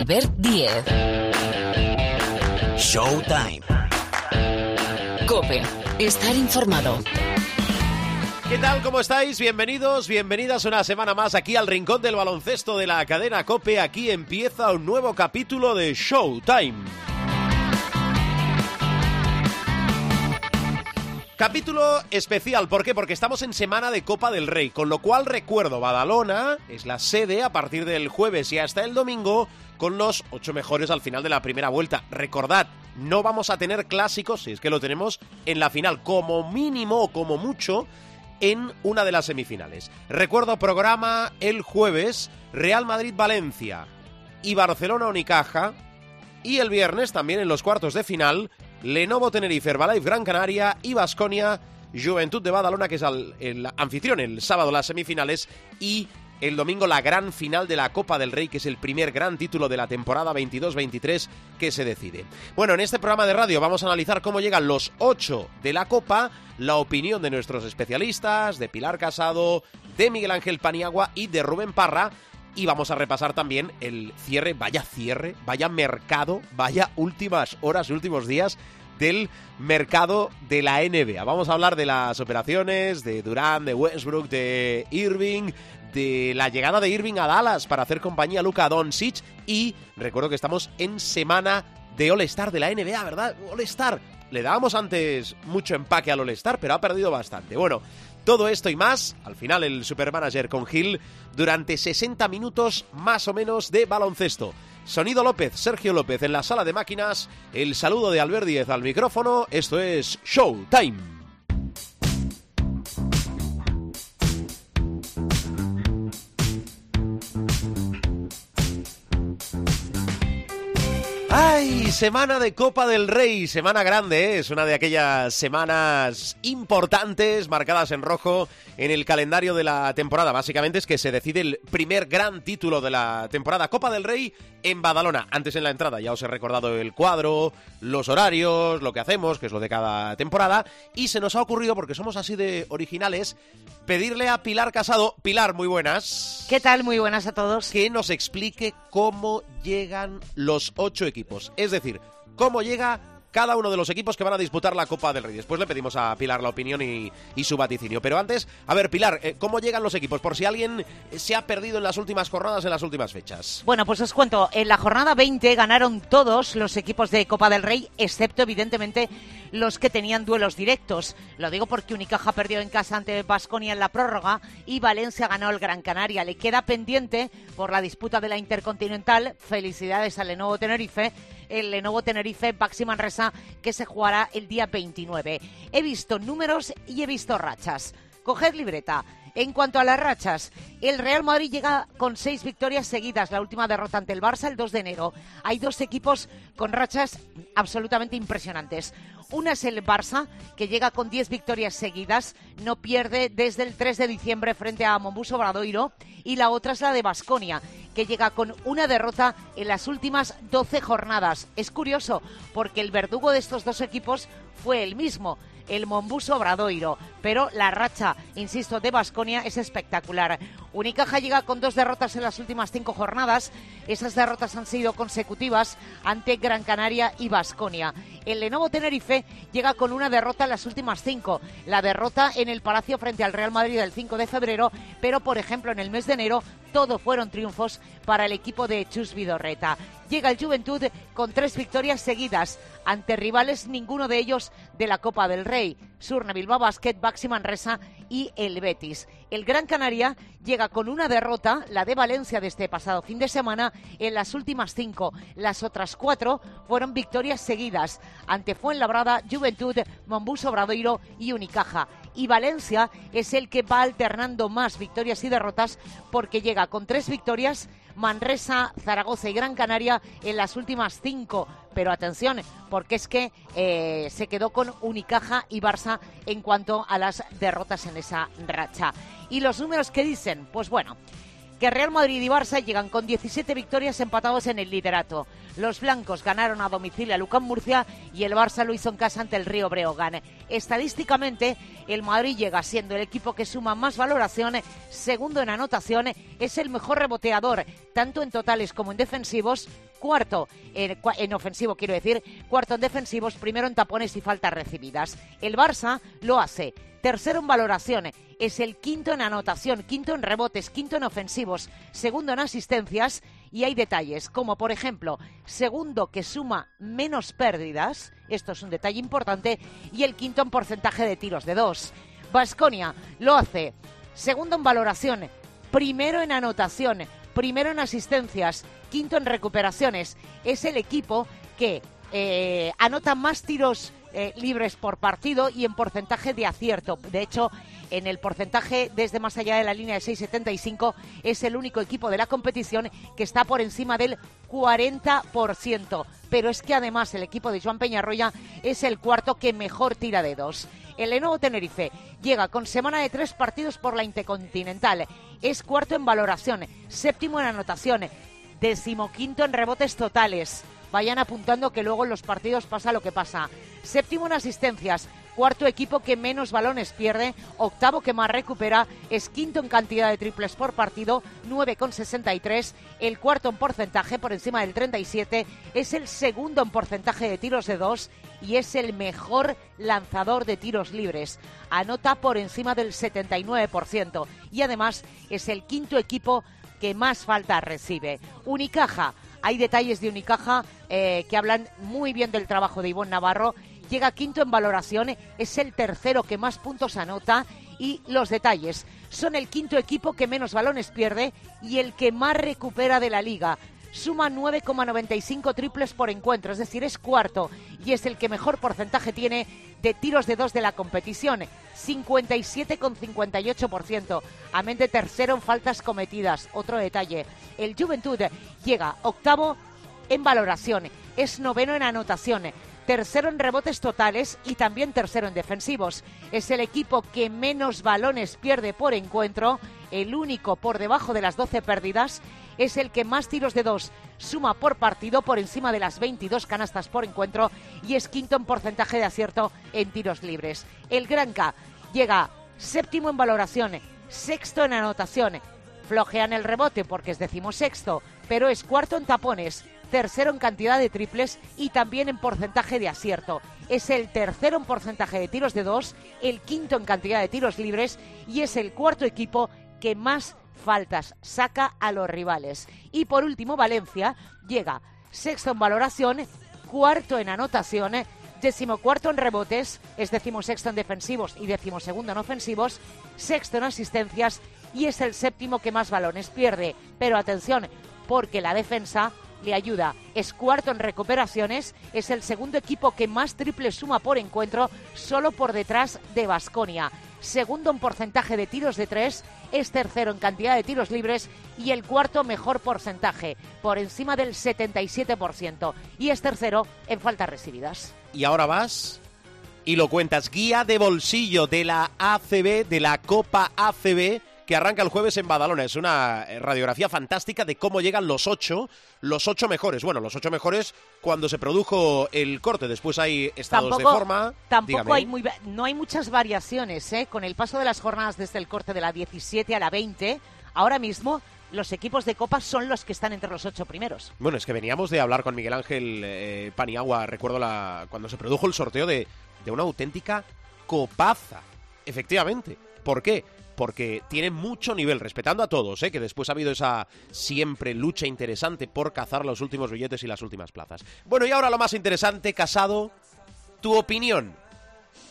Albert Diez. Showtime. Cope. Estar informado. ¿Qué tal? ¿Cómo estáis? Bienvenidos, bienvenidas una semana más aquí al Rincón del Baloncesto de la cadena Cope. Aquí empieza un nuevo capítulo de Showtime. Capítulo especial, ¿por qué? Porque estamos en semana de Copa del Rey, con lo cual recuerdo, Badalona es la sede a partir del jueves y hasta el domingo con los ocho mejores al final de la primera vuelta. Recordad, no vamos a tener clásicos, si es que lo tenemos, en la final, como mínimo o como mucho, en una de las semifinales. Recuerdo programa el jueves, Real Madrid-Valencia y Barcelona-Unicaja, y el viernes también en los cuartos de final, Lenovo Tenerife, Herbalife Gran Canaria y Basconia Juventud de Badalona, que es el, el, anfitrión el sábado las semifinales y el domingo la gran final de la Copa del Rey, que es el primer gran título de la temporada 22-23 que se decide. Bueno, en este programa de radio vamos a analizar cómo llegan los ocho de la Copa, la opinión de nuestros especialistas, de Pilar Casado, de Miguel Ángel Paniagua y de Rubén Parra, y vamos a repasar también el cierre, vaya cierre, vaya mercado, vaya últimas horas, últimos días del mercado de la NBA. Vamos a hablar de las operaciones de Durán, de Westbrook, de Irving, de la llegada de Irving a Dallas para hacer compañía a Luka Doncic y recuerdo que estamos en semana de All-Star de la NBA, ¿verdad? All-Star. Le dábamos antes mucho empaque al All-Star, pero ha perdido bastante. Bueno, todo esto y más, al final el supermanager con Gil, durante 60 minutos más o menos de baloncesto. Sonido López, Sergio López en la sala de máquinas, el saludo de Albert Díez al micrófono, esto es Showtime. Semana de Copa del Rey, semana grande, ¿eh? es una de aquellas semanas importantes, marcadas en rojo en el calendario de la temporada. Básicamente es que se decide el primer gran título de la temporada, Copa del Rey en Badalona. Antes en la entrada ya os he recordado el cuadro, los horarios, lo que hacemos, que es lo de cada temporada, y se nos ha ocurrido, porque somos así de originales, pedirle a Pilar Casado, Pilar, muy buenas. ¿Qué tal? Muy buenas a todos. Que nos explique cómo llegan los ocho equipos. Es decir, cómo llega cada uno de los equipos que van a disputar la Copa del Rey. Después le pedimos a Pilar la opinión y, su vaticinio. Pero antes, a ver, Pilar, eh, ¿cómo llegan los equipos? Por si alguien se ha perdido en las últimas jornadas, en las últimas fechas. Bueno, pues os cuento, en la jornada 20 ganaron todos los equipos de Copa del Rey, excepto evidentemente los que tenían duelos directos. Lo digo porque Unicaja perdió en casa ante Basconia en la prórroga y Valencia ganó el Gran Canaria. Le queda pendiente por la disputa de la Intercontinental. Felicidades al Lenovo Tenerife el Lenovo Tenerife Baxi Manresa que se jugará el día 29. He visto números y he visto rachas. Coged libreta. En cuanto a las rachas, el Real Madrid llega con seis victorias seguidas, la última derrota ante el Barça el 2 de enero. Hay dos equipos con rachas absolutamente impresionantes. Una es el Barça, que llega con 10 victorias seguidas, no pierde desde el 3 de diciembre frente a Mombuso Bradoiro, y la otra es la de Basconia, que llega con una derrota en las últimas 12 jornadas. Es curioso, porque el verdugo de estos dos equipos fue el mismo, el Mombuso Bradoiro, pero la racha, insisto, de Basconia es espectacular. Unicaja llega con dos derrotas en las últimas cinco jornadas. Esas derrotas han sido consecutivas ante Gran Canaria y Basconia. El Lenovo Tenerife llega con una derrota en las últimas cinco. La derrota en el Palacio frente al Real Madrid el 5 de febrero, pero por ejemplo en el mes de enero todo fueron triunfos para el equipo de Chus Vidorreta. Llega el Juventud con tres victorias seguidas ante rivales, ninguno de ellos de la Copa del Rey. Surne Bilbao Basket, Baxi Manresa y el Betis. El Gran Canaria llega con una derrota, la de Valencia de este pasado fin de semana, en las últimas cinco. Las otras cuatro fueron victorias seguidas ante Fuenlabrada, Juventud, Mombuso Bradoiro y Unicaja. Y Valencia es el que va alternando más victorias y derrotas porque llega con tres victorias Manresa, Zaragoza y Gran Canaria en las últimas cinco. Pero atención, porque es que eh, se quedó con Unicaja y Barça en cuanto a las derrotas en esa racha. ¿Y los números que dicen? Pues bueno, que Real Madrid y Barça llegan con 17 victorias empatados en el liderato. Los blancos ganaron a domicilio a Lucán Murcia y el Barça lo hizo en casa ante el Río Breogán. Estadísticamente, el Madrid llega siendo el equipo que suma más valoraciones, segundo en anotaciones, es el mejor reboteador, tanto en totales como en defensivos, cuarto en, ofensivo, quiero decir, cuarto en defensivos, primero en tapones y faltas recibidas. El Barça lo hace tercero en valoración, es el quinto en anotación, quinto en rebotes, quinto en ofensivos, segundo en asistencias y hay detalles, como por ejemplo, segundo que suma menos pérdidas, esto es un detalle importante, y el quinto en porcentaje de tiros de dos. Vasconia lo hace segundo en valoración, primero en anotación, primero en asistencias, quinto en recuperaciones. Es el equipo que eh, anota más tiros eh, libres por partido y en porcentaje de acierto. De hecho, en el porcentaje desde más allá de la línea de 6,75 es el único equipo de la competición que está por encima del 40%. Pero es que además el equipo de Joan Peñarroya es el cuarto que mejor tira de dos. El Lenovo Tenerife llega con semana de tres partidos por la Intercontinental. Es cuarto en valoración, séptimo en anotación, decimoquinto en rebotes totales. Vayan apuntando que luego en los partidos pasa lo que pasa. Séptimo en asistencias, cuarto equipo que menos balones pierde, octavo que más recupera, es quinto en cantidad de triples por partido, 9,63, el cuarto en porcentaje por encima del 37, es el segundo en porcentaje de tiros de dos y es el mejor lanzador de tiros libres. Anota por encima del 79% y además es el quinto equipo que más falta recibe. Unicaja hay detalles de Unicaja eh, que hablan muy bien del trabajo de Ivonne Navarro. Llega quinto en valoración, es el tercero que más puntos anota y los detalles. Son el quinto equipo que menos balones pierde y el que más recupera de la liga. Suma 9,95 triples por encuentro, es decir, es cuarto y es el que mejor porcentaje tiene de tiros de dos de la competición, 57,58%. mente tercero en faltas cometidas. Otro detalle, el Juventud llega octavo en valoración, es noveno en anotación, tercero en rebotes totales y también tercero en defensivos. Es el equipo que menos balones pierde por encuentro, el único por debajo de las 12 pérdidas es el que más tiros de dos suma por partido por encima de las 22 canastas por encuentro y es quinto en porcentaje de acierto en tiros libres. El Granca llega séptimo en valoración, sexto en anotación, flojea en el rebote porque es decimosexto, pero es cuarto en tapones, tercero en cantidad de triples y también en porcentaje de acierto. Es el tercero en porcentaje de tiros de dos, el quinto en cantidad de tiros libres y es el cuarto equipo que más faltas, saca a los rivales. Y por último, Valencia llega sexto en valoración, cuarto en anotación, decimocuarto en rebotes, es decimosexto en defensivos y decimosegundo en ofensivos, sexto en asistencias y es el séptimo que más balones pierde. Pero atención, porque la defensa le ayuda. Es cuarto en recuperaciones, es el segundo equipo que más triple suma por encuentro, solo por detrás de Basconia. Segundo en porcentaje de tiros de tres, es tercero en cantidad de tiros libres y el cuarto mejor porcentaje, por encima del 77%. Y es tercero en faltas recibidas. Y ahora vas y lo cuentas. Guía de bolsillo de la ACB, de la Copa ACB que arranca el jueves en Badalona. Es una eh, radiografía fantástica de cómo llegan los ocho, los ocho mejores. Bueno, los ocho mejores cuando se produjo el corte. Después hay estados de forma. Tampoco hay muy, no hay muchas variaciones, ¿eh? Con el paso de las jornadas desde el corte de la 17 a la 20, ahora mismo los equipos de Copa son los que están entre los ocho primeros. Bueno, es que veníamos de hablar con Miguel Ángel eh, Paniagua, recuerdo la, cuando se produjo el sorteo de, de una auténtica copaza. Efectivamente. ¿Por qué? Porque tiene mucho nivel, respetando a todos, ¿eh? que después ha habido esa siempre lucha interesante por cazar los últimos billetes y las últimas plazas. Bueno, y ahora lo más interesante, Casado, tu opinión.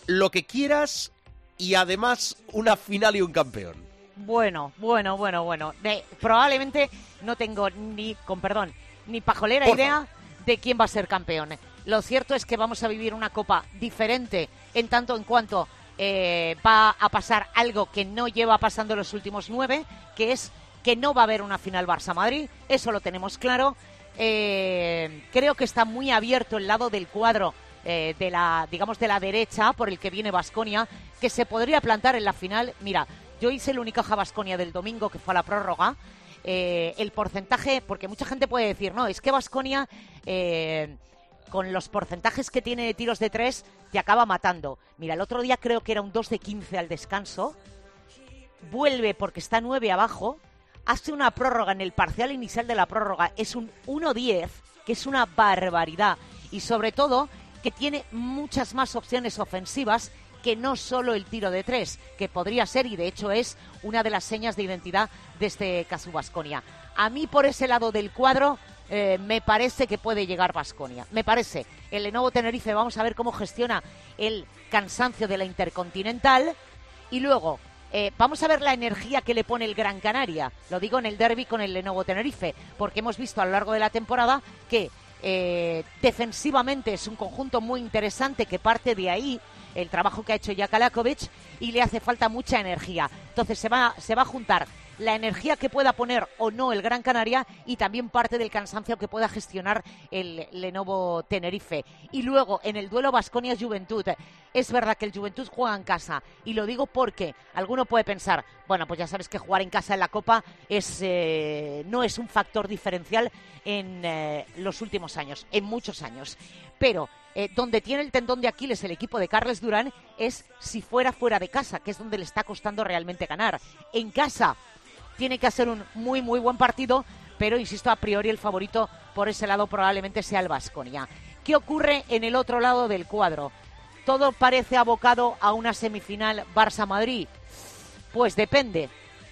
Lo que quieras y además una final y un campeón. Bueno, bueno, bueno, bueno. probablemente no tengo ni, con perdón, ni pajolera idea de quién va a ser campeón. Lo cierto es que vamos a vivir una copa diferente en tanto en cuanto eh, va a pasar algo que no lleva pasando los últimos nueve, que es que no va a haber una final Barça-Madrid, eso lo tenemos claro. Eh, creo que está muy abierto el lado del cuadro eh, de la, digamos, de la derecha por el que viene Basconia, que se podría plantar en la final. Mira, yo hice el Unicaja Basconia del domingo, que fue a la prórroga. eh, el porcentaje, porque mucha gente puede decir, no, es que Vasconia con los porcentajes que tiene de tiros de tres, te acaba matando. Mira, el otro día creo que era un 2 de 15 al descanso. Vuelve porque está 9 abajo. Hace una prórroga en el parcial inicial de la prórroga. Es un 1-10, que es una barbaridad. Y sobre todo, que tiene muchas más opciones ofensivas que no solo el tiro de tres, que podría ser y de hecho es una de las señas de identidad de este caso Vasconia. A mí por ese lado del cuadro eh, me parece que puede llegar Vasconia. Me parece. El Lenovo Tenerife, vamos a ver cómo gestiona el cansancio de la Intercontinental. Y luego, eh, vamos a ver la energía que le pone el Gran Canaria. Lo digo en el derby con el Lenovo Tenerife, porque hemos visto a lo largo de la temporada que eh, defensivamente es un conjunto muy interesante que parte de ahí el trabajo que ha hecho Jakalakovic y le hace falta mucha energía. Entonces se va, se va a juntar la energía que pueda poner o no el Gran Canaria y también parte del cansancio que pueda gestionar el Lenovo Tenerife. Y luego en el duelo Basconia-Juventud, es verdad que el Juventud juega en casa y lo digo porque alguno puede pensar, bueno, pues ya sabes que jugar en casa en la Copa es, eh, no es un factor diferencial en eh, los últimos años, en muchos años. Pero eh, donde tiene el tendón de Aquiles el equipo de Carles Durán es si fuera fuera de casa, que es donde le está costando realmente ganar. En casa tiene que hacer un muy, muy buen partido, pero insisto, a priori el favorito por ese lado probablemente sea el Vasconia. ¿Qué ocurre en el otro lado del cuadro? ¿Todo parece abocado a una semifinal Barça-Madrid? Pues depende,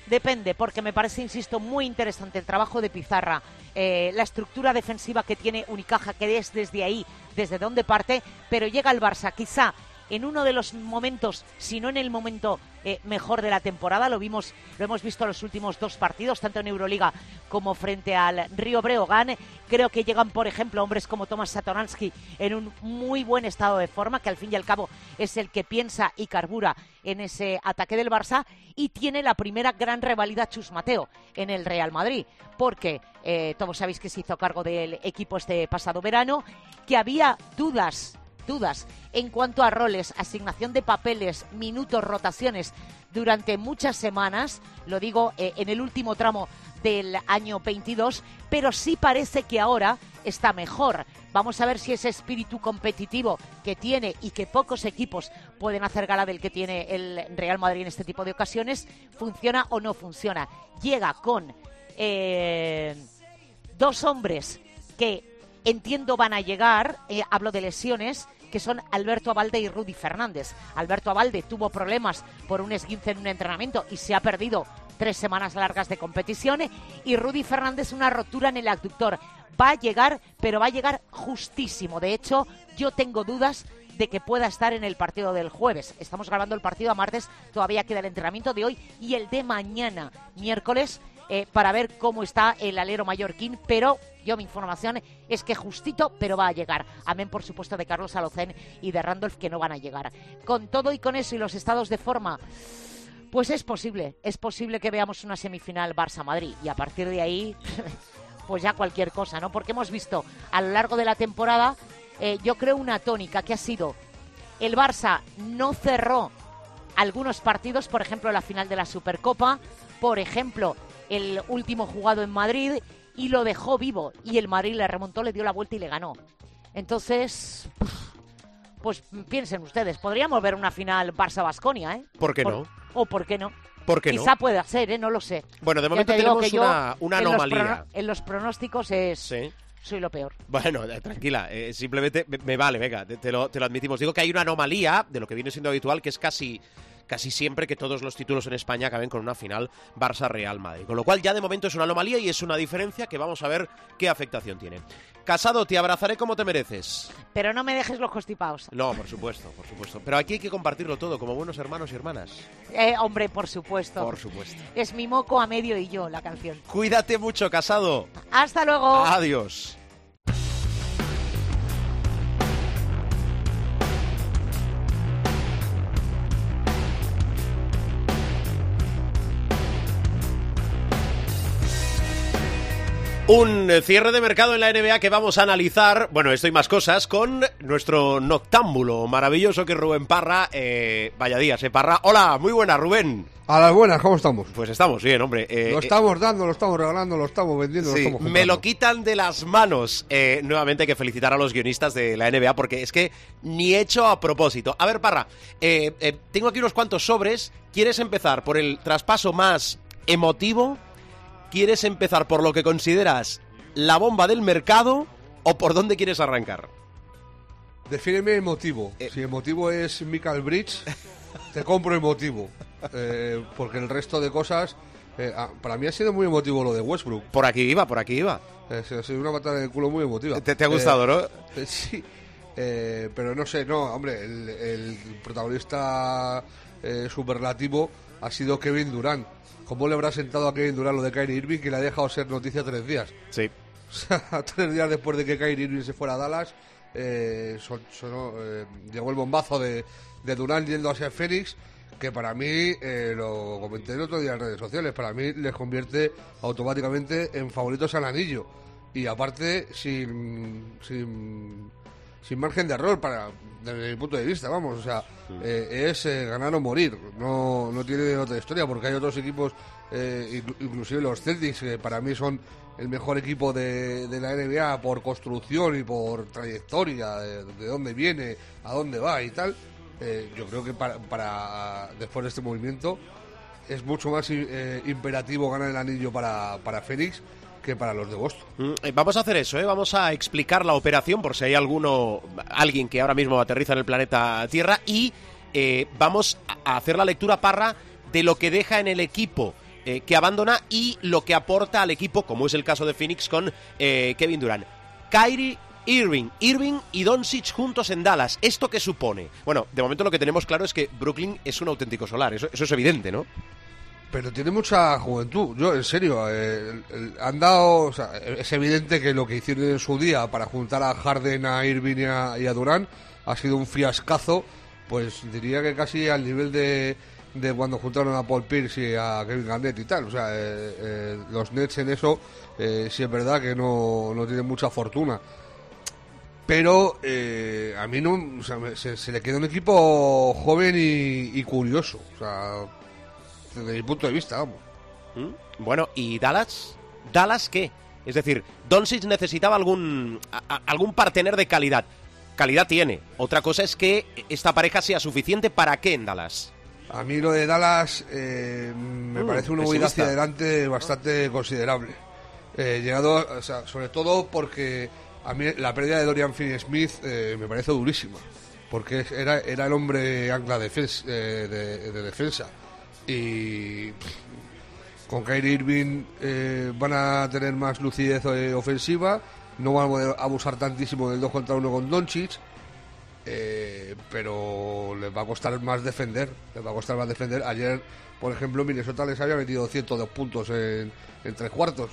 depende, porque me parece, insisto, muy interesante el trabajo de Pizarra, eh, la estructura defensiva que tiene Unicaja, que es desde ahí, desde donde parte, pero llega el Barça, quizá en uno de los momentos, si no en el momento eh, mejor de la temporada. Lo vimos, lo hemos visto en los últimos dos partidos, tanto en Euroliga como frente al Río Breogán. Creo que llegan, por ejemplo, hombres como Tomás Satoransky en un muy buen estado de forma, que al fin y al cabo es el que piensa y carbura en ese ataque del Barça. Y tiene la primera gran rivalidad Chus Mateo en el Real Madrid, porque eh, todos sabéis que se hizo cargo del equipo este pasado verano, que había dudas dudas en cuanto a roles, asignación de papeles, minutos, rotaciones durante muchas semanas, lo digo eh, en el último tramo del año 22, pero sí parece que ahora está mejor. Vamos a ver si ese espíritu competitivo que tiene y que pocos equipos pueden hacer gala del que tiene el Real Madrid en este tipo de ocasiones, funciona o no funciona. Llega con eh, dos hombres que entiendo van a llegar, eh, hablo de lesiones, que son Alberto Abalde y Rudy Fernández. Alberto Abalde tuvo problemas por un esguince en un entrenamiento y se ha perdido tres semanas largas de competición y Rudy Fernández una rotura en el abductor. Va a llegar, pero va a llegar justísimo. De hecho, yo tengo dudas de que pueda estar en el partido del jueves. Estamos grabando el partido a martes, todavía queda el entrenamiento de hoy y el de mañana, miércoles, eh, para ver cómo está el alero mallorquín, pero yo mi información es que justito, pero va a llegar. Amén, por supuesto, de Carlos Alocén y de Randolph, que no van a llegar. Con todo y con eso y los estados de forma, pues es posible, es posible que veamos una semifinal Barça-Madrid y a partir de ahí, pues ya cualquier cosa, ¿no? Porque hemos visto a lo largo de la temporada, eh, yo creo una tónica que ha sido el Barça no cerró algunos partidos, por ejemplo, la final de la Supercopa, por ejemplo, el último jugado en Madrid y lo dejó vivo. Y el Madrid le remontó, le dio la vuelta y le ganó. Entonces, pues piensen ustedes, podríamos ver una final Barça-Basconia, ¿eh? ¿Por qué no? O por qué no. ¿Por qué Quizá pueda ser, ¿eh? No lo sé. Bueno, de momento tenemos una, una anomalía. En los, pronósticos es... soy lo peor. Bueno, eh, tranquila, eh, simplemente me, vale, venga, te, lo, te, lo, admitimos. Digo que hay una anomalía de lo que viene siendo habitual, que es casi casi siempre que todos los títulos en España acaben con una final Barça-Real Madrid. Con lo cual ya de momento es una anomalía y es una diferencia que vamos a ver qué afectación tiene. Casado, te abrazaré como te mereces. Pero no me dejes los constipados. No, por supuesto, por supuesto. Pero aquí hay que compartirlo todo, como buenos hermanos y hermanas. Eh, hombre, por supuesto. Por supuesto. Es mi moco a medio y yo la canción. Cuídate mucho, Casado. Hasta luego. Adiós. Un cierre de mercado en la NBA que vamos a analizar, bueno, esto y más cosas, con nuestro noctámbulo maravilloso que es Rubén Parra. Eh, vaya día, se Parra. Hola, muy buena, Rubén. A las buenas, ¿cómo estamos? Pues estamos bien, hombre. Eh, lo eh, estamos dando, lo estamos regalando, lo estamos vendiendo, lo estamos Me lo quitan de las manos. Eh, nuevamente hay que felicitar a los guionistas de la NBA porque es que ni hecho a propósito. A ver, Parra, tengo aquí unos cuantos sobres. ¿Quieres empezar por el traspaso más emotivo? ¿Quieres empezar por lo que consideras la bomba del mercado o por dónde quieres arrancar? Defíneme el motivo. Eh. Si el motivo es Michael Bridge, te compro el motivo. Eh, porque el resto de cosas, eh, ah, para mí ha sido muy emotivo lo de Westbrook. Por aquí iba, por aquí iba. ha sido una patada de culo muy emotiva. ¿Te, ha gustado, no? sí. pero no sé, no, hombre, el, el protagonista superlativo ha sido Kevin Durant ¿Cómo le habrá sentado a Kevin Durant lo de Kyrie Irving que le ha dejado ser noticia tres días? Sí. tres días después de que Kyrie Irving se fuera a Dallas, eh, eh, llegó el bombazo de, de Durant yendo hacia Félix, que para mí, eh, lo comenté el otro día en redes sociales, para mí les convierte automáticamente en favoritos al anillo. Y aparte, sin, sin, sin margen de error, para, desde mi punto de vista, vamos, o sea, eh, es eh, ganar o morir, no, no tiene otra historia, porque hay otros equipos, eh, inclusive los Celtics, que para mí son el mejor equipo de, la NBA por construcción y por trayectoria, de, dónde viene, a dónde va y tal. yo creo que para, para, después de este movimiento es mucho más imperativo ganar el anillo para, para Félix para los de Boston. Mm, eh, vamos a hacer eso, ¿eh? vamos a explicar la operación por si hay alguno, alguien que ahora mismo aterriza en el planeta Tierra y eh, vamos a hacer la lectura parra de lo que deja en el equipo. Eh, que abandona y lo que aporta al equipo, como es el caso de Phoenix con Kevin Durant. Kyrie Irving, Irving y Doncic juntos en Dallas. ¿Esto qué supone? Bueno, de momento lo que tenemos claro es que Brooklyn es un auténtico solar, eso es evidente, ¿no? Pero tiene mucha juventud. Yo, en serio, eh, han dado. es evidente que lo que hicieron en su día para juntar a Harden, a Irving y a, Durán ha sido un fiascazo. Pues diría que casi al nivel de, de cuando juntaron a Paul Pierce y a Kevin Garnett y tal. O sea, eh, eh, los Nets en eso sí es verdad que no, no tienen mucha fortuna. Pero a mí no. se, le queda un equipo joven y, y curioso. O sea desde mi punto de vista, vamos. ¿Mm? Bueno, ¿y Dallas? ¿Dallas qué? Es decir, Doncic necesitaba algún, algún partener de calidad. Calidad tiene. Otra cosa es que esta pareja sea suficiente para qué en Dallas. A mí lo de Dallas eh, me mm, parece una huida hacia adelante bastante considerable. Eh, llegado, sobre todo porque a mí la pérdida de Dorian Finney-Smith eh, me parece durísima, porque era, era el hombre ancla de, de defensa y con Kyrie Irving eh, van a tener más lucidez eh, ofensiva, no van a poder abusar tantísimo del 2 contra 1 con Doncic, eh, pero les va a costar más defender, les va a costar más defender. Ayer, por ejemplo, Minnesota les había metido 102 puntos en, tres cuartos.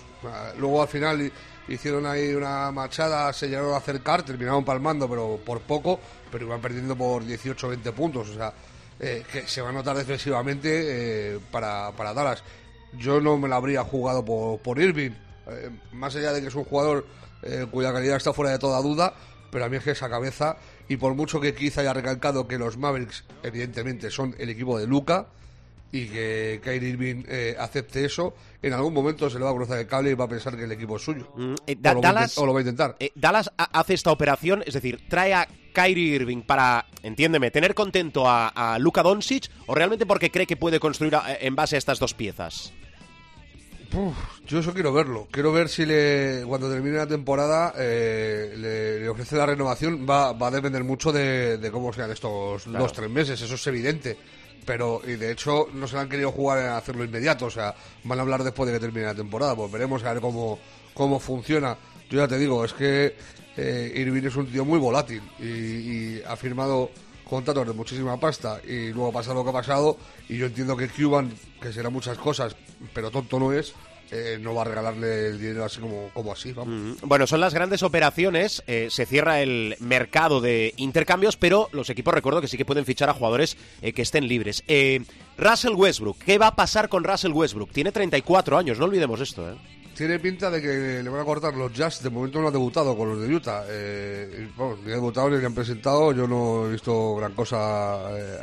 Luego al final hicieron ahí una machada, se llegaron a acercar, terminaron palmando, pero por poco, pero iban perdiendo por 18 20 puntos. O sea, eh, que se va a notar defensivamente eh, para, para, Dallas. Yo no me la habría jugado por, por Irving, eh, más allá de que es un jugador cuya calidad está fuera de toda duda, pero a mí es que esa cabeza, y por mucho que quizá haya recalcado que los Mavericks, evidentemente, son el equipo de Luca, y que Kyrie Irving acepte eso, en algún momento se le va a cruzar el cable y va a pensar que el equipo es suyo. Mm, o, lo Dallas, o, lo va a intentar. Dallas hace esta operación, es decir, trae a Kyrie Irving para, entiéndeme, tener contento a, a Luka Doncic o realmente porque cree que puede construir en base a estas dos piezas? yo eso quiero verlo. Quiero ver si le, cuando termine la temporada eh, le, ofrece la renovación. Va, va a depender mucho de, cómo sean estos dos, tres meses. Eso es evidente. Pero, y de hecho, no se han querido jugar a hacerlo inmediato. O sea, van a hablar después de que termine la temporada. Pues veremos a ver cómo, cómo funciona. Yo ya te digo, es que eh, es un tío muy volátil y, ha firmado contratos de muchísima pasta y luego pasa lo que ha pasado y yo entiendo que Cuban, que será muchas cosas, pero tonto no es, eh, no va a regalarle el dinero así como, como así. Vamos. Bueno, son las grandes operaciones, eh, se cierra el mercado de intercambios, pero los equipos recuerdo que sí que pueden fichar a jugadores eh, que estén libres. Russell Westbrook, ¿qué va a pasar con Russell Westbrook? Tiene 34 años, no olvidemos esto. Tiene pinta de que le van a cortar los Jazz. De momento no ha debutado con los de Utah. Eh, ni ha debutado ni le han presentado. Yo no he visto gran cosa eh,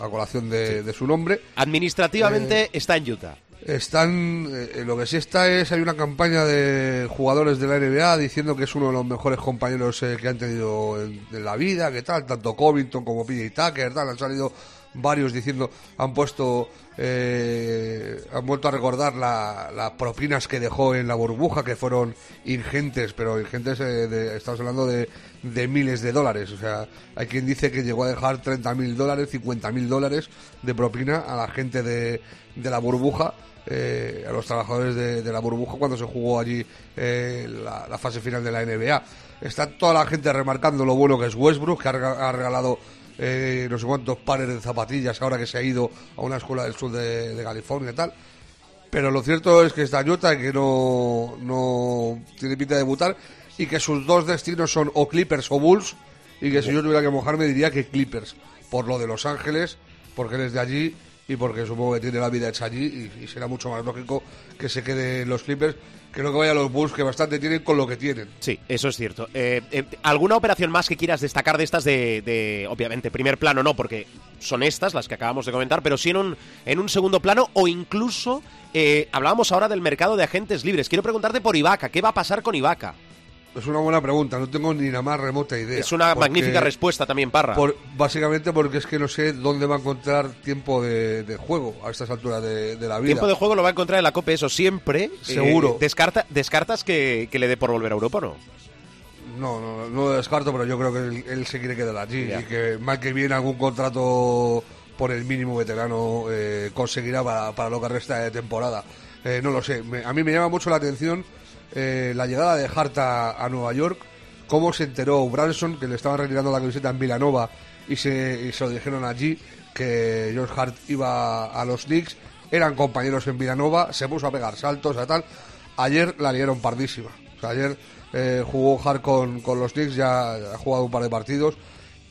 a, colación de, su nombre. Administrativamente está en Utah. Están, lo que sí está es, hay una campaña de jugadores de la NBA diciendo que es uno de los mejores compañeros que han tenido en, la vida, que tal, tanto Covington como PJ Tucker, tal, han salido varios diciendo, han puesto, eh, han vuelto a recordar las propinas que dejó en la burbuja, que fueron ingentes, pero ingentes, eh, estamos hablando de, de, miles de dólares. O sea, hay quien dice que llegó a dejar 30 mil dólares, 50 mil dólares de propina a la gente de, de la burbuja. Eh, a los trabajadores de, la burbuja cuando se jugó allí la, la, fase final de la NBA. Está toda la gente remarcando lo bueno que es Westbrook, que ha regalado eh, no sé cuántos pares de zapatillas ahora que se ha ido a una escuela del sur de, California y tal. Pero lo cierto es que está Utah que no, no tiene pinta de debutar y que sus dos destinos son o Clippers o Bulls y que si yo tuviera que mojarme diría que Clippers por lo de Los Ángeles porque él es de allí y porque supongo que tiene la vida hecha allí y, será mucho más lógico que se quede en los Clippers que no que vaya a los Bulls que bastante tienen con lo que tienen. Sí, eso es cierto. Eh, eh, ¿Alguna operación más que quieras destacar de estas de, obviamente, primer plano no, porque son estas las que acabamos de comentar, pero sí en un, en un segundo plano o incluso eh, hablábamos ahora del mercado de agentes libres. Quiero preguntarte por Ibaka, ¿qué va a pasar con Ibaka? Es una buena pregunta, no tengo ni la más remota idea. Es una magnífica respuesta también, Parra. básicamente porque es que no sé dónde va a encontrar tiempo de, juego a estas alturas de, la vida. Tiempo de juego lo va a encontrar en la COPE, eso siempre. Seguro. Eh, descarta, ¿Descartas que, le dé por volver a Europa o no? No, no, no lo descarto, pero yo creo que él, se quiere quedar allí y que mal que viene algún contrato por el mínimo veterano eh, conseguirá para, lo que resta de temporada. Eh, no lo sé, a mí me llama mucho la atención eh, la llegada de Hart a, Nueva York, cómo se enteró Branson, que le estaban retirando la camiseta en Villanova y se, lo dijeron allí, que George Hart iba a los Knicks, eran compañeros en Villanova, se puso a pegar saltos a tal. Ayer la liaron pardísima. ayer eh, jugó Hart con, con los Knicks, ya ha jugado un par de partidos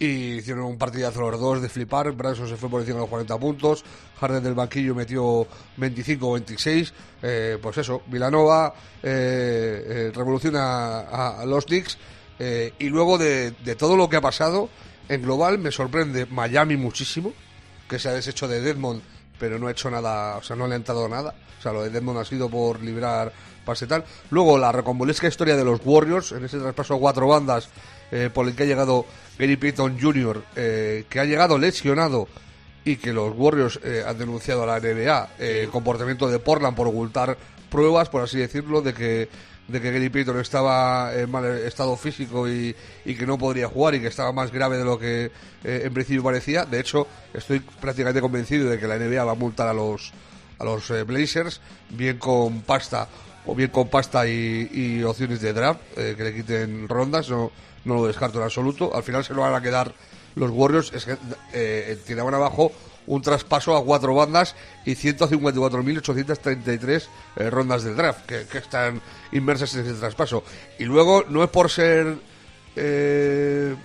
y hicieron un partidazo los dos de flipar. Branson se fue por encima de los 40 puntos. Harden del banquillo metió 25 o 26. Eh, pues eso, Vilanova eh, eh, revoluciona a, los Knicks. y luego de, todo lo que ha pasado, en global me sorprende Miami muchísimo, que se ha deshecho de Deadmond, pero no ha hecho nada, o sea, no ha entrado nada. O sea, lo de Deadmond ha sido por librar pase tal. Luego la reconvolesca historia de los Warriors, en ese traspaso a cuatro bandas, por el que ha llegado Gary Payton Jr., eh, que ha llegado lesionado y que los Warriors eh, han denunciado a la NBA eh, el comportamiento de Portland por ocultar pruebas, por así decirlo, de que de que Gary Payton estaba en mal estado físico y, que no podría jugar y que estaba más grave de lo que en principio parecía. De hecho, estoy prácticamente convencido de que la NBA va a multar a los a los Blazers, bien con pasta o bien con pasta y, opciones de draft, que le quiten rondas. No, no lo descarto en absoluto. Al final se lo van a quedar los Warriors, es que eh, tiraban abajo un traspaso a cuatro bandas y 154.833 eh, rondas del draft que, están inmersas en ese traspaso. Y luego, no es por ser eh,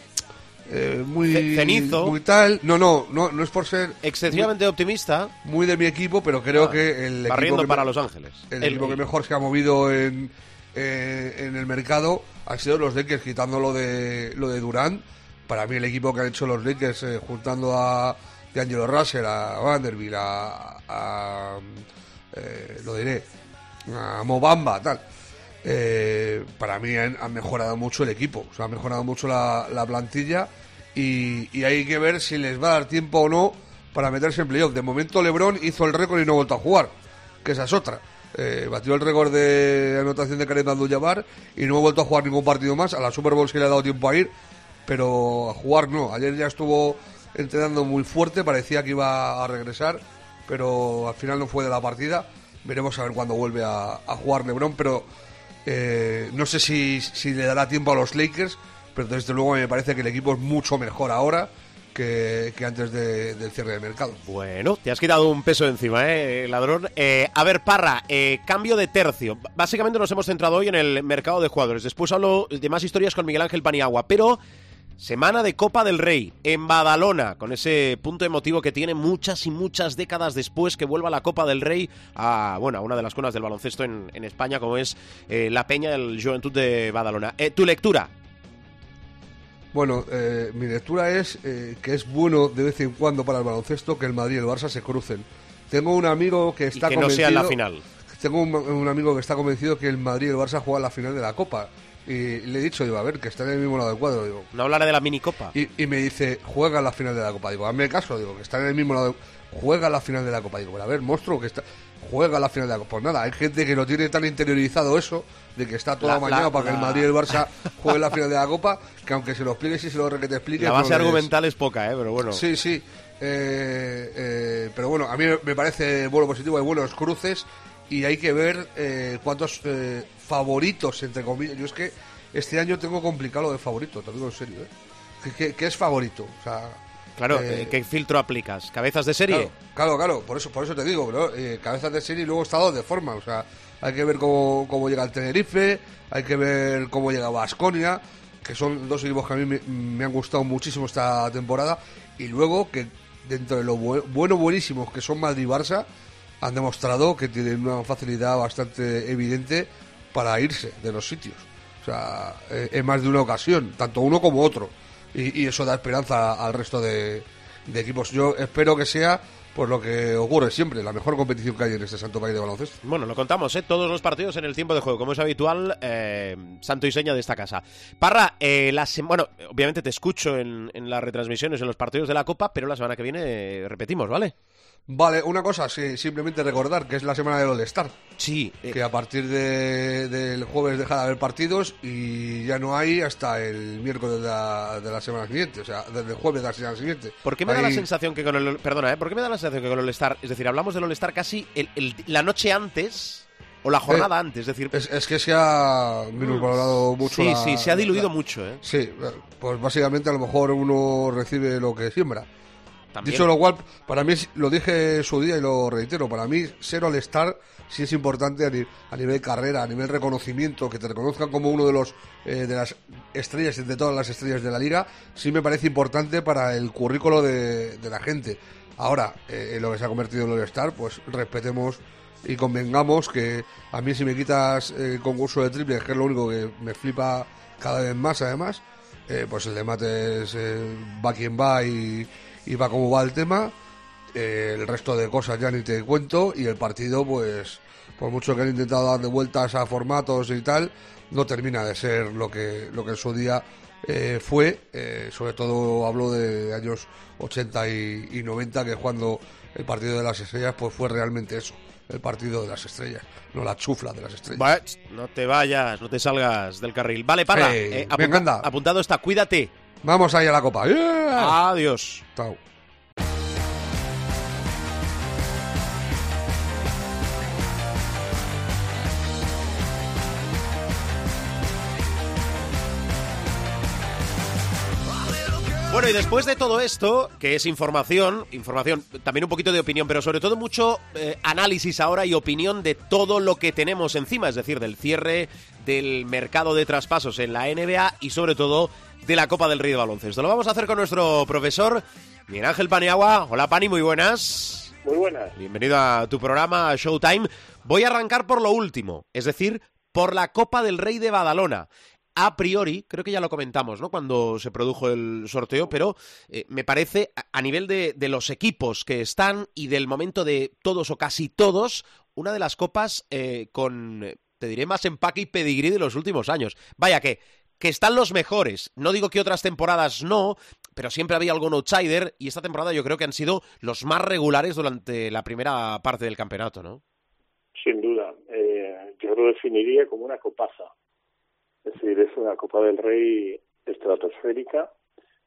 eh muy, Cenizo. muy tal, no, no, no, no es por ser excesivamente optimista. Muy de mi equipo, pero creo ah, que el equipo para Los Ángeles. El, equipo que mejor se ha movido en, en el mercado han sido los Lakers quitando lo de, lo de Durant. Para mí el equipo que han hecho los Lakers eh, juntando a D'Angelo Russell, a Vanderbilt, a, eh, lo diré, a Mobamba, tal. Eh, para mí han, mejorado mucho el equipo, o sea, han mejorado mucho la, plantilla y, y, hay que ver si les va a dar tiempo o no para meterse en playoff. De momento LeBron hizo el récord y no ha vuelto a jugar, que esa es otra. Eh, batió el récord de anotación de Karim Abdul-Jabbar y no ha vuelto a jugar ningún partido más. A la Super Bowl sí le ha dado tiempo a ir, pero a jugar no. Ayer ya estuvo entrenando muy fuerte, parecía que iba a regresar, pero al final no fue de la partida. Veremos a ver cuándo vuelve a, jugar LeBron, pero eh, no sé si, si le dará tiempo a los Lakers, pero desde luego me parece que el equipo es mucho mejor ahora que, antes del cierre de mercado. Bueno, te has quitado un peso encima, ¿eh, ladrón? Eh, a ver, Parra, eh, cambio de tercio. Básicamente nos hemos centrado hoy en el mercado de jugadores. Después hablo de más historias con Miguel Ángel Paniagua, pero Semana de Copa del Rey en Badalona, con ese punto emotivo que tiene muchas y muchas décadas después que vuelva la Copa del Rey a, bueno, a una de las cunas del baloncesto en, España, como es eh, la Peña del Juventud de Badalona. ¿Tu lectura? Bueno, eh, mi lectura es que es bueno de vez en cuando para el baloncesto que el Madrid y el Barça se crucen. Tengo un amigo que está y que no sea en la final. Tengo un, un, amigo que está convencido que el Madrid y el Barça juegan la final de la Copa. Y le he dicho, digo, a ver, que está en el mismo lado del cuadro. Digo, no hablaré de la minicopa. Y, y me dice, juega la final de la Copa. Digo, hazme caso, digo, que está en el mismo lado. Juega la final de la Copa. Digo, a ver, monstruo, que está. Juega la final de la Copa. Pues nada, hay gente que lo tiene tan interiorizado eso, de que está toda la, mañana para que el Madrid y el Barça jueguen la final de la Copa, que aunque se lo expliques y se lo que te explique. La base argumental es... poca, ¿eh? Pero bueno. Sí, sí. Eh, eh, pero bueno, a mí me parece bueno positivo, hay buenos cruces y hay que ver eh, cuántos eh, favoritos, entre comillas. Yo es que este año tengo complicado lo de favorito, te digo en serio. ¿eh? ¿Qué, es favorito? O sea, Claro, eh, ¿qué filtro aplicas? ¿Cabezas de serie? Claro, claro, por eso por eso te digo, ¿no? Eh, cabezas de serie y luego estados de forma. O sea, hay que ver cómo, cómo llega el Tenerife, hay que ver cómo llega Vasconia, que son dos equipos que a mí me, han gustado muchísimo esta temporada. Y luego que dentro de lo bueno, buenísimos que son Madrid y Barça, han demostrado que tienen una facilidad bastante evidente para irse de los sitios. O sea, eh, en más de una ocasión, tanto uno como otro. Y, eso da esperanza al resto de, equipos. Yo espero que sea por lo que ocurre siempre, la mejor competición que hay en este santo país de baloncesto. Bueno, lo contamos, ¿eh? todos los partidos en el tiempo de juego, como es habitual, eh, santo y seña de esta casa. Parra, eh, la bueno, obviamente te escucho en, en, las retransmisiones, en los partidos de la Copa, pero la semana que viene eh, repetimos, ¿vale? Vale, una cosa, sí, simplemente recordar que es la semana del All-Star. Sí. Eh. Que a partir de, del jueves deja de haber partidos y ya no hay hasta el miércoles de la, semana siguiente, o sea, desde el jueves de la semana siguiente. ¿Por qué me da la sensación que con el. Perdona, ¿eh? ¿Por qué me da la sensación que con el All-Star, es decir, hablamos del All-Star casi la noche antes o la jornada eh, antes, es decir... Es, que se ha minusvalorado mucho Sí, sí, se ha diluido mucho, ¿eh? Sí, pues básicamente a lo mejor uno recibe lo que siembra. Dicho lo cual, para mí, lo dije su día y lo reitero, para mí ser All-Star sí es importante a, nivel carrera, a nivel reconocimiento, que te reconozcan como uno de los eh, de las estrellas, de todas las estrellas de la liga, sí me parece importante para el currículo de, la gente. Ahora, eh, lo que se ha convertido en All-Star, pues respetemos y convengamos que a mí si me quitas el concurso de triple, que es lo único que me flipa cada vez más además, eh, pues el de mates va quien va y y va como va el tema. Eh, el resto de cosas ya ni te cuento y el partido, pues, por mucho que han intentado darle vueltas a formatos y tal, no termina de ser lo que, lo que en su día eh, fue. Eh, sobre todo hablo de años 80 y, 90, que cuando el partido de las estrellas, pues fue realmente eso. El partido de las estrellas, no la chufla de las estrellas. no te vayas, no te salgas del carril. Vale, para. apuntado está, cuídate. Vamos ahí a la copa. Adiós. Chao. Bueno, y después de todo esto, que es información, información, también un poquito de opinión, pero sobre todo mucho eh, análisis ahora y opinión de todo lo que tenemos encima, es decir, del cierre del mercado de traspasos en la NBA y sobre todo de la Copa del Rey de Baloncesto. Lo vamos a hacer con nuestro profesor Miguel Ángel Paniagua. Hola Pani, muy buenas. Muy buenas. Bienvenido a tu programa Showtime. Voy a arrancar por lo último, es decir, por la Copa del Rey de Badalona. A priori, creo que ya lo comentamos, ¿no? Cuando se produjo el sorteo, pero eh, me parece, a nivel de, los equipos que están y del momento de todos o casi todos, una de las copas eh, con, te diré, más empaque y pedigrí de los últimos años. Vaya que que están los mejores. No digo que otras temporadas no, pero siempre había algún outsider y esta temporada yo creo que han sido los más regulares durante la primera parte del campeonato, ¿no? Sin duda. Eh, yo lo definiría como una copaza. Es decir, es una Copa del Rey estratosférica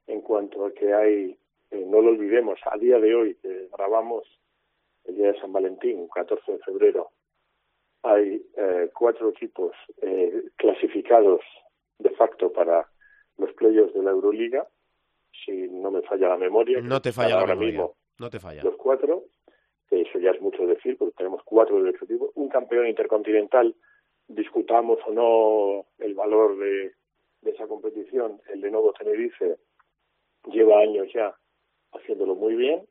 en cuanto a que hay, eh, no lo olvidemos, a día de hoy que grabamos el día de San Valentín, 14 de febrero, hay eh, cuatro equipos clasificados de facto para los playoffs de la Euroliga, si no me falla la memoria. No te falla ahora mismo. No te falla. Los cuatro, que eso ya es mucho decir, porque tenemos cuatro del ejecutivo, un campeón intercontinental, discutamos o no el valor de, de esa competición, el Lenovo Tenerife, lleva años ya haciéndolo muy bien.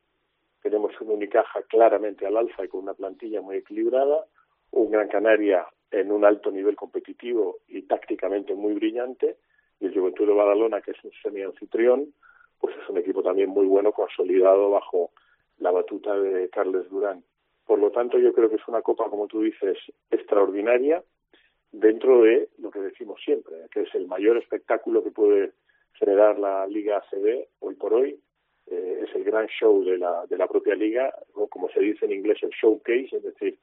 Tenemos un Unicaja claramente al alfa y con una plantilla muy equilibrada, un Gran Canaria en un alto nivel competitivo y tácticamente muy brillante, y el Juventud de Badalona, que es un semi-anfitrión, pues es un equipo también muy bueno, consolidado bajo la batuta de Carles Durán. Por lo tanto, yo creo que es una copa, como tú dices, extraordinaria dentro de lo que decimos siempre, que es el mayor espectáculo que puede generar la Liga ACB hoy por hoy. Eh, es el gran show de la, de la propia liga, o como se dice en inglés, el showcase, es decir,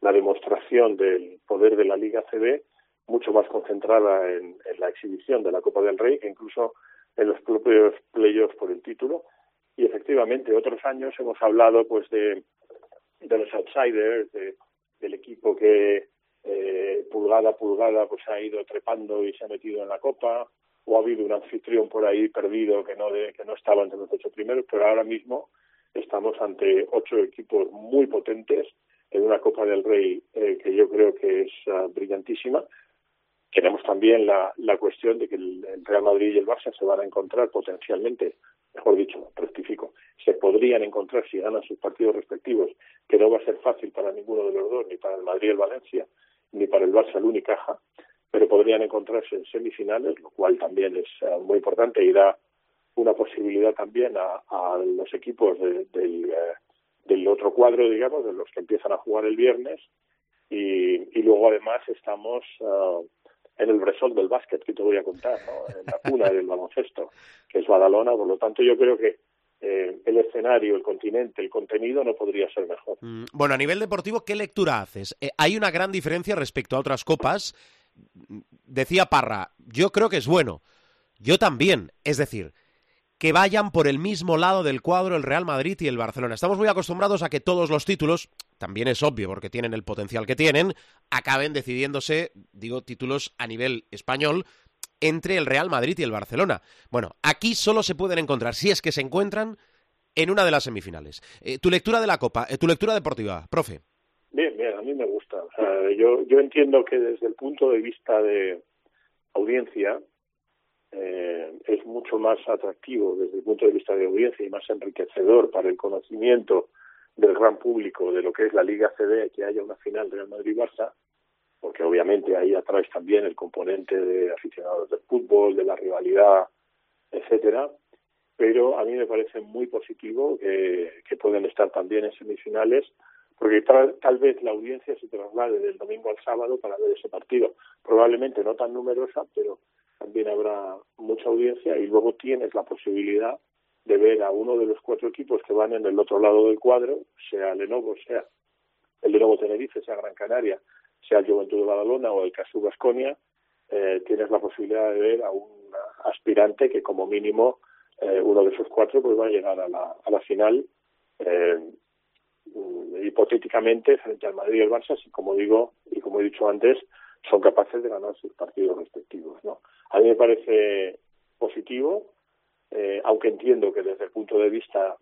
la demostración del poder de la Liga ACB, mucho más concentrada en, en la exhibición de la Copa del Rey que incluso en los propios playoffs por el título. Y efectivamente, otros años hemos hablado pues de, de los outsiders, de, del equipo que eh, pulgada a pulgada pues ha ido trepando y se ha metido en la Copa, o ha habido un anfitrión por ahí perdido que no, de, que no estaba entre los ocho primeros, pero ahora mismo estamos ante ocho equipos muy potentes en una Copa del Rey eh, que yo creo que es uh, brillantísima. Tenemos también la, cuestión de que el, Real Madrid y el Barça se van a encontrar potencialmente, mejor dicho, rectifico, se podrían encontrar si ganan sus partidos respectivos, que no va a ser fácil para ninguno de los dos, ni para el Madrid y el Valencia, ni para el Barça el Unicaja, pero podrían encontrarse en semifinales, lo cual también es uh, muy importante y da una posibilidad también a, a los equipos de, del, uh, del otro cuadro, digamos, de los que empiezan a jugar el viernes, y, luego además estamos uh, en el bresol del básquet que te voy a contar, ¿no? en la cuna del baloncesto, que es Badalona. Por lo tanto, yo creo que eh, el escenario, el continente, el contenido no podría ser mejor. Mm, bueno, a nivel deportivo, ¿qué lectura haces? Eh, hay una gran diferencia respecto a otras copas. Decía Parra, yo creo que es bueno. Yo también. Es decir, que vayan por el mismo lado del cuadro el Real Madrid y el Barcelona. Estamos muy acostumbrados a que todos los títulos, también es obvio porque tienen el potencial que tienen, acaben decidiéndose, digo, títulos a nivel español entre el Real Madrid y el Barcelona. Bueno, aquí solo se pueden encontrar, si es que se encuentran, en una de las semifinales. Eh, tu lectura de la Copa, eh, tu lectura deportiva, profe. Bien, bien, a mí me gusta. Yo, yo entiendo que desde el punto de vista de audiencia, eh, es mucho más atractivo desde el punto de vista de audiencia y más enriquecedor para el conocimiento del gran público de lo que es la Liga CD que haya una final Real Madrid-Barça, porque obviamente ahí atrás también el componente de aficionados del fútbol, de la rivalidad, etcétera, pero a mí me parece muy positivo que, que pueden estar también en semifinales porque tal, tal, vez la audiencia se traslade del domingo al sábado para ver ese partido. Probablemente no tan numerosa, pero también habrá mucha audiencia y luego tienes la posibilidad de ver a uno de los cuatro equipos que van en el otro lado del cuadro, sea Lenovo, sea el Lenovo Tenerife, sea Gran Canaria, sea el Juventud de Badalona o el Casu Basconia, eh, tienes la posibilidad de ver a un aspirante que como mínimo eh, uno de esos cuatro pues va a llegar a la, a la final eh, hipotéticamente frente al Madrid y el Barça, si como digo y como he dicho antes, son capaces de ganar sus partidos respectivos. ¿no? A mí me parece positivo, eh, aunque entiendo que desde el punto de vista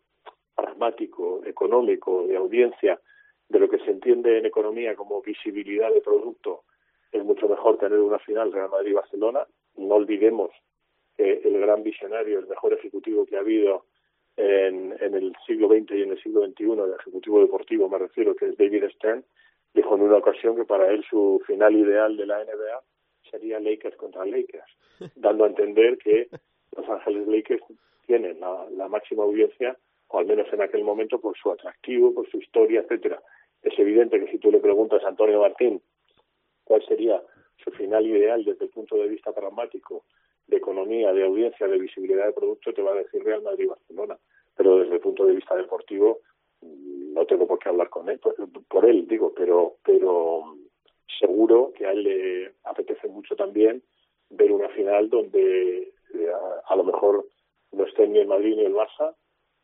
pragmático, económico, de audiencia, de lo que se entiende en economía como visibilidad de producto, es mucho mejor tener una final Real Madrid-Barcelona. No olvidemos que el gran visionario, el mejor ejecutivo que ha habido en, en el siglo XX y en el siglo XXI, el ejecutivo deportivo me refiero, que es David Stern, dijo en una ocasión que para él su final ideal de la NBA sería Lakers contra Lakers, dando a entender que Los Ángeles Lakers tienen la, máxima audiencia, o al menos en aquel momento, por su atractivo, por su historia, etcétera. Es evidente que si tú le preguntas a Antonio Martín cuál sería su final ideal desde el punto de vista pragmático, de economía, de audiencia, de visibilidad de producto, te va a decir Real Madrid-Barcelona. Pero desde el punto de vista deportivo, no tengo por qué hablar con él, por él digo, pero, pero seguro que a él le apetece mucho también ver una final donde eh, a, a, lo mejor no esté ni el Madrid ni el Barça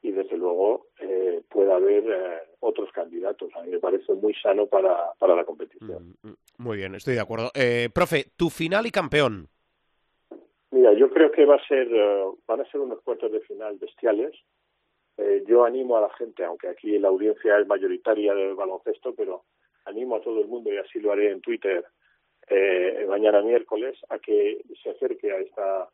y desde luego eh, pueda haber eh, otros candidatos. A mí me parece muy sano para, para la competición. Mm, muy bien, estoy de acuerdo. Eh, profe, tu final y campeón. Mira, yo creo que va a ser, uh, van a ser unos cuartos de final bestiales. Eh, yo animo a la gente, aunque aquí la audiencia es mayoritaria del baloncesto, pero animo a todo el mundo, y así lo haré en Twitter, eh, mañana miércoles a que se acerque a esta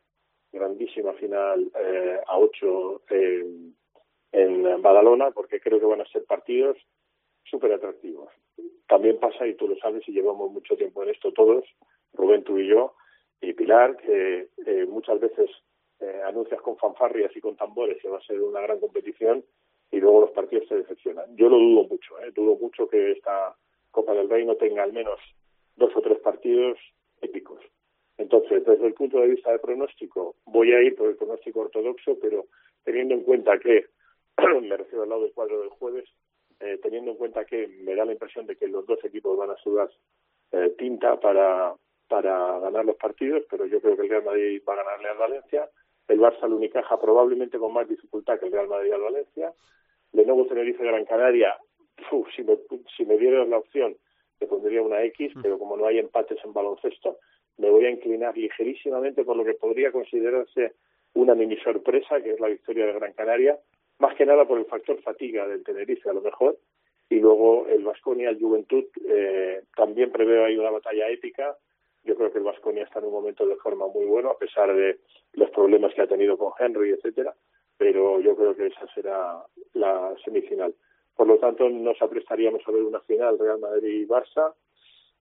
grandísima final eh, a ocho en Badalona, porque creo que van a ser partidos súper atractivos. También pasa, y tú lo sabes, y llevamos mucho tiempo en esto todos, Rubén, tú y yo, y Pilar, que eh, muchas veces eh, anuncias con fanfarrias y con tambores que va a ser una gran competición y luego los partidos se decepcionan. Yo lo dudo mucho, ¿eh? dudo mucho que esta Copa del Rey no tenga al menos dos o tres partidos épicos. Entonces, desde el punto de vista de pronóstico, voy a ir por el pronóstico ortodoxo, pero teniendo en cuenta que, me refiero al lado del cuadro del jueves, eh, teniendo en cuenta que me da la impresión de que los dos equipos van a sudar eh, tinta para, para ganar los partidos, pero yo creo que el Real Madrid va a ganarle al Valencia, el Barça al Unicaja probablemente con más dificultad que el Real Madrid al Valencia, Lenovo Tenerife Gran Canaria, si, me, si me dieran la opción le pondría una X, mm. pero como no hay empates en baloncesto, me voy a inclinar ligerísimamente por lo que podría considerarse una mini sorpresa, que es la victoria de Gran Canaria, más que nada por el factor fatiga del Tenerife a lo mejor, y luego el Vasconia, el Juventud, eh, también preveo ahí una batalla épica. Yo creo que el Vasconia está en un momento de forma muy bueno, a pesar de los problemas que ha tenido con Henry, etcétera, pero yo creo que esa será la semifinal. Por lo tanto, nos aprestaríamos a ver una final Real Madrid-Barça,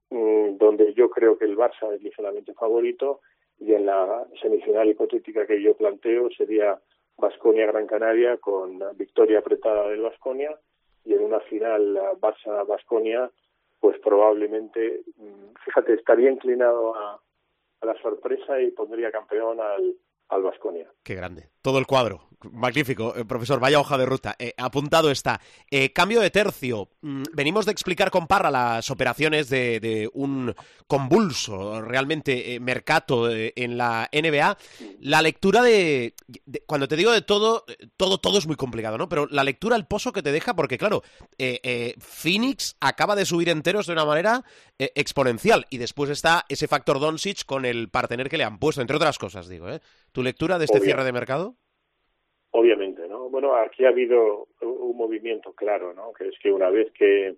mm, donde yo creo que el Barça es ligeramente favorito, y en la semifinal hipotética que yo planteo sería Basconia Gran Canaria con victoria apretada del Basconia y en una final Barça Basconia pues probablemente mm, fíjate estaría inclinado a, a la sorpresa y pondría campeón al al Vasconia. Qué grande. Todo el cuadro. Magnífico, eh, profesor. Vaya hoja de ruta. Eh, apuntado está. Eh, cambio de tercio. Mm, venimos de explicar con Parra las operaciones de, un convulso, realmente, mercado en la NBA. La lectura de, Cuando te digo de todo, todo, todo es muy complicado, ¿no? Pero la lectura, el pozo que te deja, porque claro, Phoenix acaba de subir enteros de una manera exponencial. Y después está ese factor Doncic con el partener que le han puesto, entre otras cosas, digo, ¿eh? ¿Tu lectura de este cierre de mercado? Obviamente, ¿no? Bueno, aquí ha habido un movimiento claro, ¿no? Que es que una vez que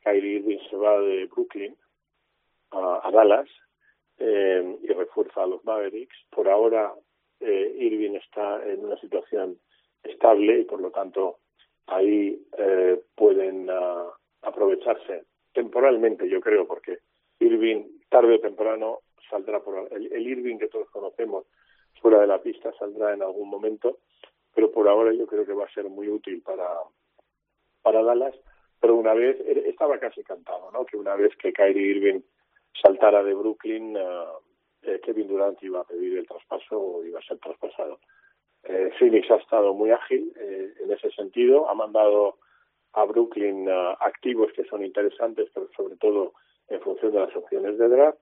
Kyrie Irving se va de Brooklyn a, Dallas eh, y refuerza a los Mavericks, por ahora eh, Irving está en una situación estable y por lo tanto ahí eh, pueden uh, aprovecharse temporalmente, yo creo, porque Irving tarde o temprano saldrá por el Irving que todos conocemos fuera de la pista saldrá en algún momento, pero por ahora yo creo que va a ser muy útil para, para Dallas. Pero una vez, eh, estaba casi cantado, ¿no? Que una vez que Kyrie Irving saltara de Brooklyn, uh, Kevin Durant iba a pedir el traspaso o iba a ser traspasado. Eh, Phoenix ha estado muy ágil eh, en ese sentido, ha mandado a Brooklyn activos que son interesantes, pero sobre todo en función de las opciones de draft,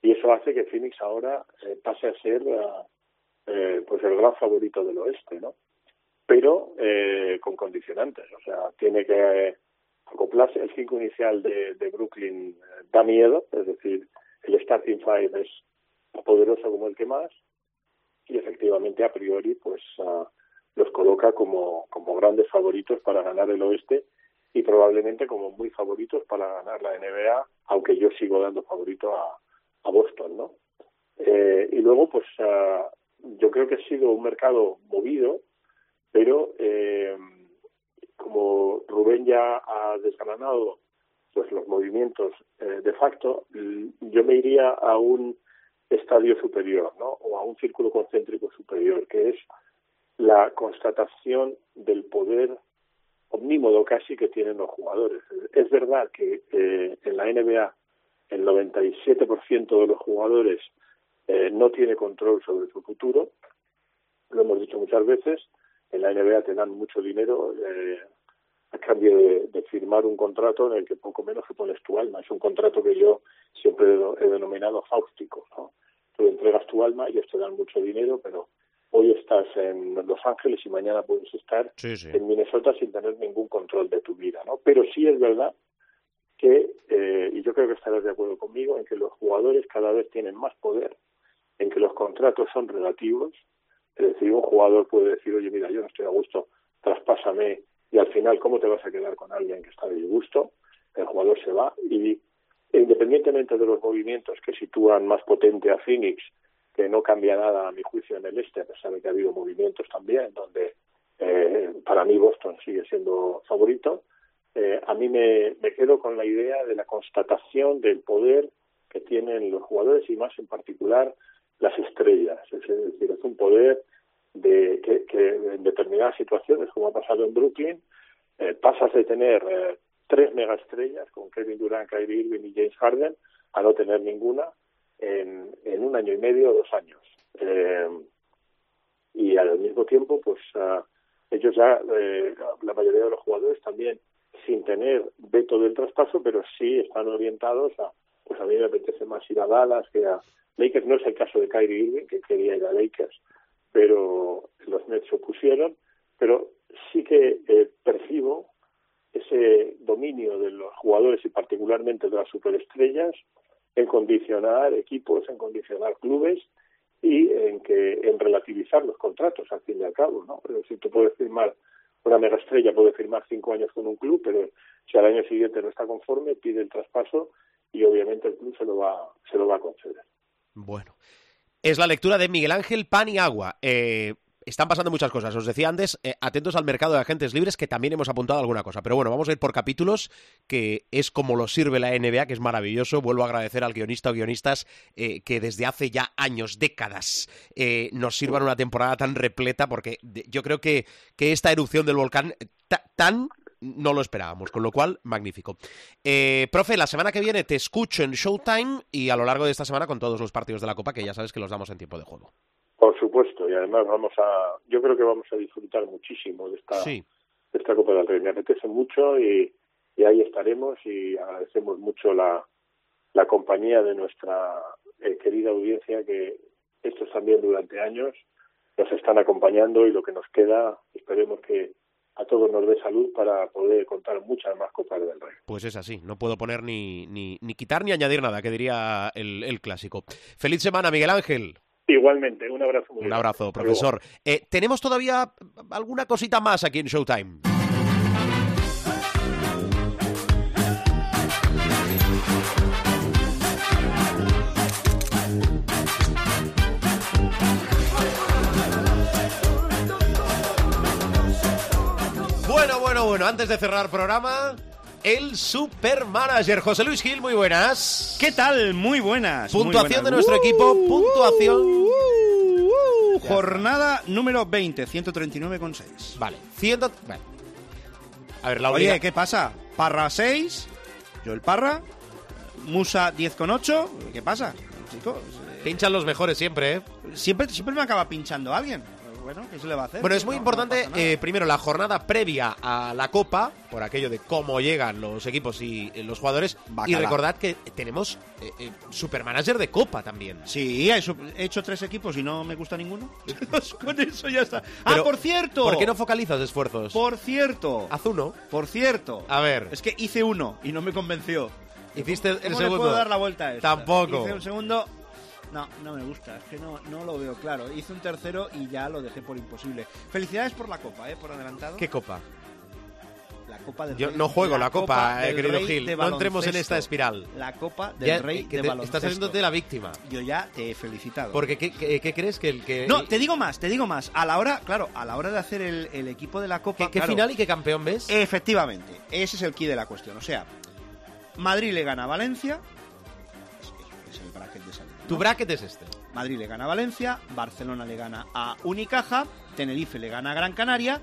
y eso hace que Phoenix ahora pase a ser eh, pues el gran favorito del oeste, ¿no? Pero eh, con condicionantes, o sea, tiene que acoplarse. El cinco inicial de, de Brooklyn eh, da miedo, es decir, el starting five es poderoso como el que más y efectivamente a priori pues uh, los coloca como, como grandes favoritos para ganar el oeste y probablemente como muy favoritos para ganar la NBA, aunque yo sigo dando favorito a, a Boston, ¿no? Eh, y luego, pues, uh, yo creo que ha sido un mercado movido, pero eh, como Rubén ya ha desgranado pues los movimientos eh, de facto, yo me iría a un estadio superior, ¿no? O a un círculo concéntrico superior, que es la constatación del poder omnímodo casi que tienen los jugadores. Es verdad que eh, en la NBA el 97% de los jugadores eh, no tiene control sobre su futuro. Lo hemos dicho muchas veces, en la NBA te dan mucho dinero eh, a cambio de, firmar un contrato en el que poco menos que pones tu alma. Es un contrato que yo siempre he denominado fáustico. ¿no? Tú entregas tu alma, y ellos te dan mucho dinero, pero hoy estás en Los Ángeles y mañana puedes estar en Minnesota sin tener ningún control de tu vida. ¿no? Pero sí es verdad que, eh, y yo creo que estarás de acuerdo conmigo, en que los jugadores cada vez tienen más poder en que los contratos son relativos, es decir, un jugador puede decir, oye, mira, yo no estoy a gusto, traspásame, y al final, ¿cómo te vas a quedar con alguien que está de disgusto? El jugador se va y independientemente de los movimientos que sitúan más potente a Phoenix, que no cambia nada a mi juicio en el este, a pesar de que ha habido movimientos también donde eh, para mí Boston sigue siendo favorito, eh, a mí me quedo con la idea de la constatación del poder que tienen los jugadores y más en particular las estrellas. Es decir, es un poder de que, que en determinadas situaciones, como ha pasado en Brooklyn, eh, pasas de tener eh, tres megaestrellas con Kevin Durant, Kyrie Irving y James Harden a no tener ninguna en, en un año y medio o dos años. Eh, y al mismo tiempo, pues uh, ellos ya, eh, la mayoría de los jugadores también, sin tener veto del traspaso, pero sí están orientados a, pues a mí me apetece más ir a Dallas que a Lakers. No es el caso de Kyrie Irving, que quería ir a Lakers, pero los Nets se opusieron. Pero sí que eh, percibo ese dominio de los jugadores y particularmente de las superestrellas en condicionar equipos, en condicionar clubes y en que en relativizar los contratos al fin y al cabo, ¿no? Pero si tú puedes firmar una mega estrella puede firmar cinco años con un club, pero si al año siguiente no está conforme pide el traspaso y obviamente el club se lo va se lo va a conceder. Bueno, es la lectura de Miguel Ángel Paniagua. Eh, están pasando muchas cosas. Os decía antes, eh, atentos al mercado de agentes libres, que también hemos apuntado alguna cosa. Pero bueno, vamos a ir por capítulos, que es como lo sirve la NBA, que es maravilloso. Vuelvo a agradecer al guionista o guionistas eh, que desde hace ya años, décadas, nos sirvan una temporada tan repleta, porque yo creo que, que esta erupción del volcán tan no lo esperábamos, con lo cual, magnífico. Eh, profe, la semana que viene te escucho en Showtime y a lo largo de esta semana con todos los partidos de la Copa, que ya sabes que los damos en tiempo de juego. Por supuesto, y además vamos a, yo creo que vamos a disfrutar muchísimo de esta, sí. de esta Copa del Rey. Me apetece mucho y, y ahí estaremos y agradecemos mucho la, la compañía de nuestra eh, querida audiencia que estos también durante años nos están acompañando y lo que nos queda, esperemos que a todos nos dé salud para poder contar muchas más Copas del Rey. Pues es así, no puedo poner ni, ni, ni quitar ni añadir nada, que diría el, el clásico. Feliz semana, Miguel Ángel. Igualmente, un abrazo. Muy un abrazo, profesor. Eh, Tenemos todavía alguna cosita más aquí en Showtime. Bueno, bueno, antes de cerrar programa, el supermanager. José Luis Gil, muy buenas. ¿Qué tal? Muy buenas. Puntuación muy buenas. de nuestro equipo, puntuación. Uh, uh, uh, jornada número 20, 139,6. Vale, 100. Vale. A ver, la Oye, obliga... ¿qué pasa? Parra 6, Joel Parra, Musa 10,8. ¿Qué pasa? Chicos, eh, Pinchan los mejores siempre, ¿eh? siempre, siempre me acaba pinchando alguien. Bueno, ¿qué se le va a hacer? Bueno, es muy No, no importante, eh, primero, la jornada previa a la Copa, por aquello de cómo llegan los equipos y eh, los jugadores. Y Bacala. recordad que tenemos eh, eh, supermanager de Copa también. Sí, he hecho, he hecho tres equipos y no me gusta ninguno. Con eso ya está. ah, por cierto. ¿Por qué no focalizas esfuerzos? Por cierto. Haz uno. Por cierto. A ver. Es que hice uno y no me convenció. Hiciste el ¿Cómo segundo. puedo dar la vuelta a esto? Tampoco. Hice un segundo. No, no me gusta, es que no, no lo veo claro. Hice un tercero y ya lo dejé por imposible. Felicidades por la copa, ¿eh? Por adelantado. ¿Qué Copa? La Copa del Yo Rey. no juego la Copa, eh, querido Gil. No entremos en esta espiral. La Copa del Ya, Rey eh, que de te- baloncesto. estás haciéndote la víctima. Yo ya te he felicitado. Porque, ¿qué, qué, qué crees que el que. No, te digo más, te digo más. A la hora, claro, a la hora de hacer el, el equipo de la Copa. ¿Qué, qué claro, final y qué campeón ves? Efectivamente, ese es el key de la cuestión. O sea, Madrid le gana a Valencia. Es, es el bracket de salida. Tu bracket es este. Madrid le gana a Valencia, Barcelona le gana a Unicaja, Tenerife le gana a Gran Canaria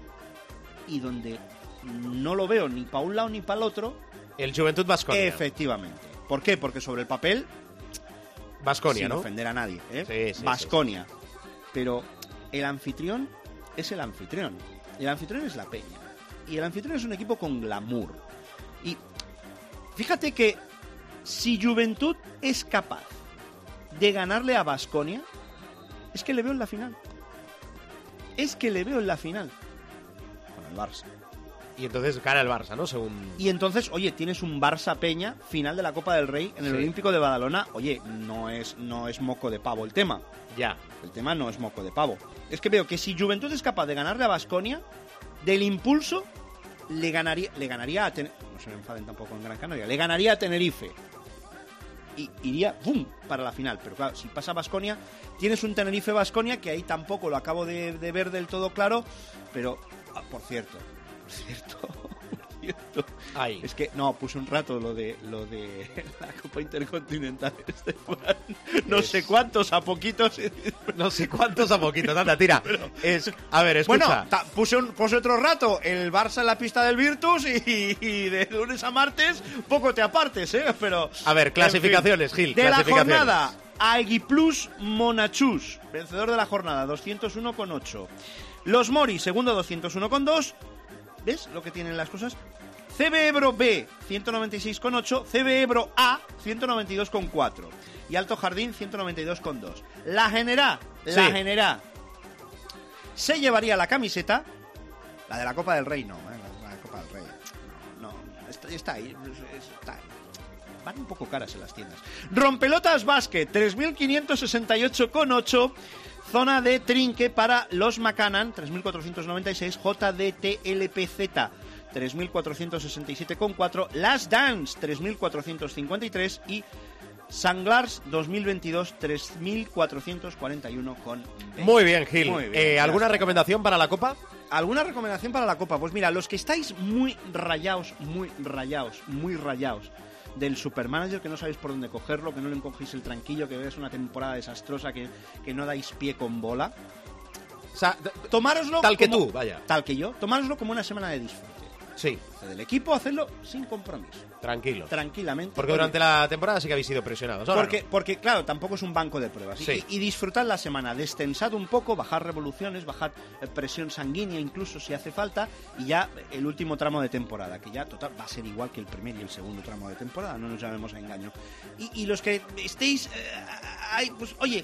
y donde no lo veo ni para un lado ni para el otro, El Juventud Vasconia. efectivamente. ¿Por qué? Porque sobre el papel, Vasconia, sin ¿no? ofender a nadie, ¿eh? Sí, sí, Baskonia. Pero el anfitrión es el anfitrión. El anfitrión es la Peña. Y el anfitrión es un equipo con glamour. Y fíjate que si Juventud es capaz de ganarle a Basconia, es que le veo en la final. Es que le veo en la final. Con el Barça. Y entonces gana el Barça, ¿no? Según. Y entonces, oye, tienes un Barça Peña, final de la Copa del Rey en el Sí. Olímpico de Badalona. Oye, no es, no es moco de pavo el tema. Ya. El tema no es moco de pavo. Es que veo que si Juventud es capaz de ganarle a Basconia, del impulso le ganaría, le ganaría a Ten- no se me enfaden tampoco en Gran Canaria, le ganaría a Tenerife. Y iría ¡bum! para la final. Pero claro, si pasa Basconia, tienes un Tenerife Basconia que ahí tampoco lo acabo de, ver del todo claro, pero ah, por cierto, por cierto, cierto, es que no, puse un rato lo de lo de la Copa Intercontinental Esteban. No Es- sé cuántos a poquitos. No sé cuántos a poquitos. Anda, tira. Es, a ver, escucha. Bueno, puse, un- puse otro rato el Barça en la pista del Virtus y, y de lunes a martes poco te apartes, ¿eh? Pero. A ver, en clasificaciones, Gil, De la jornada, Aguiplus Monachus, vencedor de la jornada, 201,8. Los Mori, segundo, 201,2. ¿Ves lo que tienen las cosas? CB Ebro B, 196,8. CB Ebro A, 192,4. Y Alto Jardín, 192,2. La Generá, la Sí. Generá, se llevaría la camiseta, la de la Copa del Rey no, ¿eh? la de la Copa del Rey. No, no, está, está ahí, es- está ahí. Van un poco caras en las tiendas. Rompelotas Basket, 3.568,8. Zona de trinque para los Macanan, 3.496. JDTLPZ, 3.467,4. Las Dance, 3.453. Y Sanglars 2022, 3.441,20. Muy bien, Gil. Muy bien, Eh, ¿Alguna recomendación para la Copa? ¿Alguna recomendación para la Copa? Pues mira, los que estáis muy rayados, muy rayados, muy rayados del Supermanager, que no sabéis por dónde cogerlo, que no le encogéis el tranquillo, que es una temporada desastrosa, que, que no dais pie con bola, O sea, tomároslo Tal que tú, vaya. Tal que yo, tomároslo como una semana de disfrute. Sí, Del equipo, hacerlo sin compromiso, tranquilo. tranquilamente. Porque durante la temporada sí que habéis sido presionados. Ahora Porque, no. porque, claro, tampoco es un banco de pruebas. Y- Sí. Y, disfrutad la semana, destensad un poco, bajad revoluciones, bajad eh, presión sanguínea incluso si hace falta, y ya el último tramo de temporada, que ya total va a ser igual que el primer y el segundo tramo de temporada, no nos llamemos a engaño. Y, y los que estéis eh, pues oye,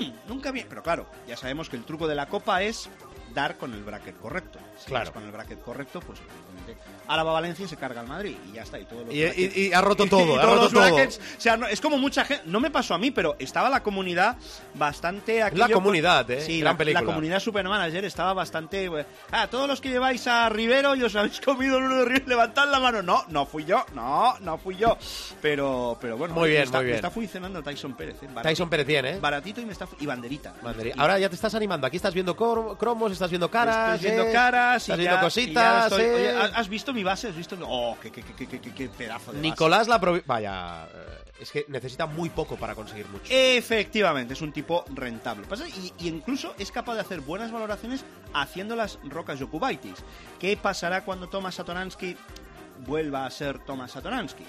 mm, nunca bien, pero claro, ya sabemos que el truco de la copa es dar con el bracket correcto. Si Claro. con el bracket correcto, pues evidentemente ahora va Valencia y se carga el Madrid y ya está. Y, todos los Y, brackets- y- y ha roto todo, ha roto todo. brackets, o sea, no- es como mucha gente. No me pasó a mí, pero estaba la comunidad bastante. aquello La comunidad, ¿eh? Sí, Gran la, película. la comunidad Supermanager estaba bastante. eh, Ah, todos los que lleváis a Rivero y os habéis comido el uno de Rivero, levantad la mano. No, no fui yo, no, no fui yo. Pero, pero bueno, Muy me bien, está, muy bien. Me está funcionando Tyson Pérez, ¿eh? Baratito- Tyson Pérez bien, ¿eh? Baratito y me está. Y banderita. Bandería. Ahora ya te estás animando. Aquí estás viendo cromos, estás viendo caras. Estoy viendo ¿eh? Caras Estás y viendo ya- cositas. y ya estoy- ¿eh? Oye, ¿has- ¿has visto mi base? ¿Has visto? Oh, qué, qué, qué, qué, qué- qué pedazo de base. Nicolás la provi- Vaya, eh, es que necesita muy poco para conseguir mucho. Efectivamente, es un tipo rentable. Pasa- Y, y incluso es capaz de hacer buenas valoraciones haciendo las rocas Yokubaitis. ¿Qué pasará cuando Tomas Satoransky vuelva a ser Tomas Satoransky?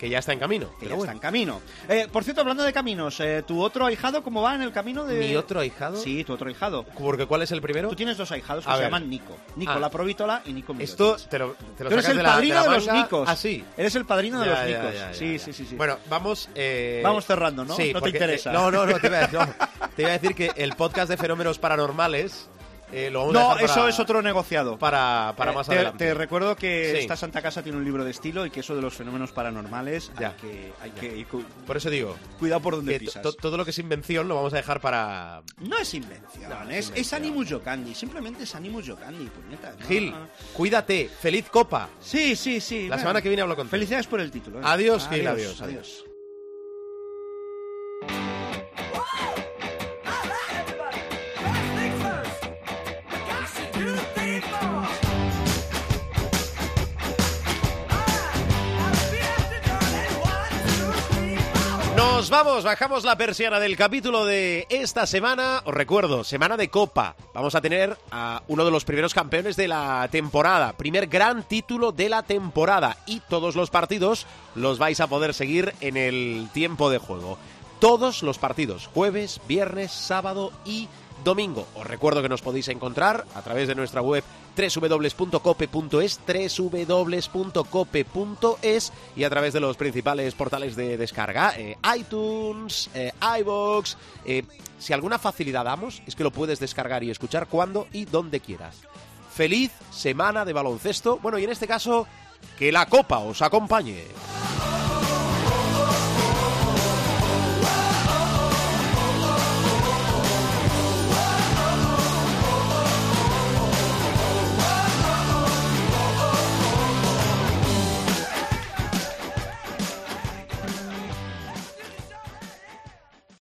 Que ya está en camino. Que pero ya bueno. está en camino. Eh, por cierto, hablando de caminos, eh, ¿tu otro ahijado cómo va en el camino de...? ¿Mi otro ahijado? Sí, tu otro ahijado. Porque ¿cuál es el primero? Tú tienes dos ahijados que A se ver. llaman Nico. Nico Ah. la Provítola y Nico Mirotic. Esto te lo, te lo Tú eres el de la, padrino de, los Nicos. así. Eres el padrino de Ya, los ya, Nicos. ya, sí, sí, sí, sí. Bueno, vamos. eh, Vamos cerrando, ¿no? Sí, No te interesa. no, no, no te, iba a, no, te iba a decir que el podcast de fenómenos paranormales eh, lo vamos a No, para- eso es otro negociado. Para, para Eh, más te, adelante. te recuerdo que Sí. esta Santa Casa tiene un libro de estilo y que eso de los fenómenos paranormales Ya. hay que, hay que ir Por eso digo. cuidado por donde pisas. to- todo lo que es invención lo vamos a dejar para. No es invención, No, es es, es. Animus simplemente es Animus Yokandi, puñetas. ¿no? Gil, cuídate. Feliz copa. Sí, sí, sí. La bueno. semana que viene hablo contigo. Felicidades por el título. ¿eh? Adiós, Gil, adiós, adiós. Vamos, bajamos la persiana del capítulo de esta semana. Os recuerdo, semana de Copa. Vamos a tener a uno de los primeros campeones de la temporada. Primer gran título de la temporada. Y todos los partidos los vais a poder seguir en el tiempo de juego. Todos los partidos, jueves, viernes, sábado y domingo. Os recuerdo que nos podéis encontrar a través de nuestra web www.cope.es, www.cope.es y a través de los principales portales de descarga, eh, iTunes, eh, iVoox. eh, si alguna facilidad damos, es que lo puedes descargar y escuchar cuando y donde quieras. Feliz semana de baloncesto. Bueno, y en este caso, que la copa os acompañe.